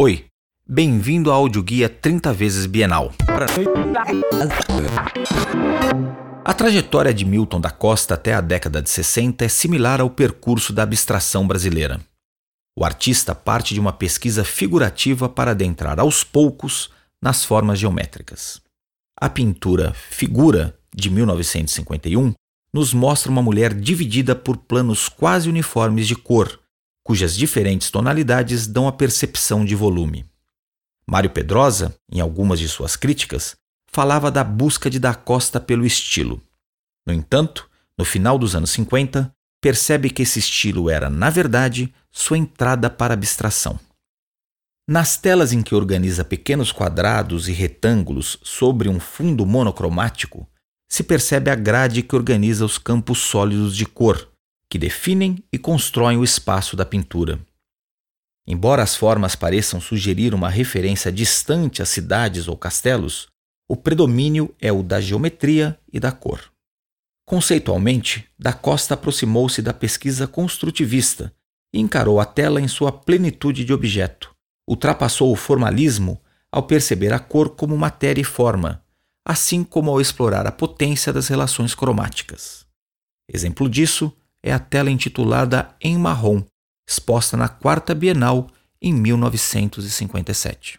Oi, bem-vindo ao audioguia 30 vezes Bienal. A trajetória de Milton da Costa até a década de 60 é similar ao percurso da abstração brasileira. O artista parte de uma pesquisa figurativa para adentrar aos poucos nas formas geométricas. A pintura Figura, de 1951, nos mostra uma mulher dividida por planos quase uniformes de cor, cujas diferentes tonalidades dão a percepção de volume. Mário Pedrosa, em algumas de suas críticas, falava da busca de Da Costa pelo estilo. No entanto, no final dos anos 50, percebe que esse estilo era, na verdade, sua entrada para a abstração. Nas telas em que organiza pequenos quadrados e retângulos sobre um fundo monocromático, se percebe a grade que organiza os campos sólidos de cor, que definem e constroem o espaço da pintura. Embora as formas pareçam sugerir uma referência distante a cidades ou castelos, o predomínio é o da geometria e da cor. Conceitualmente, Da Costa aproximou-se da pesquisa construtivista e encarou a tela em sua plenitude de objeto. Ultrapassou o formalismo ao perceber a cor como matéria e forma, assim como ao explorar a potência das relações cromáticas. Exemplo disso é a tela intitulada Em Marrom, exposta na quarta Bienal em 1957.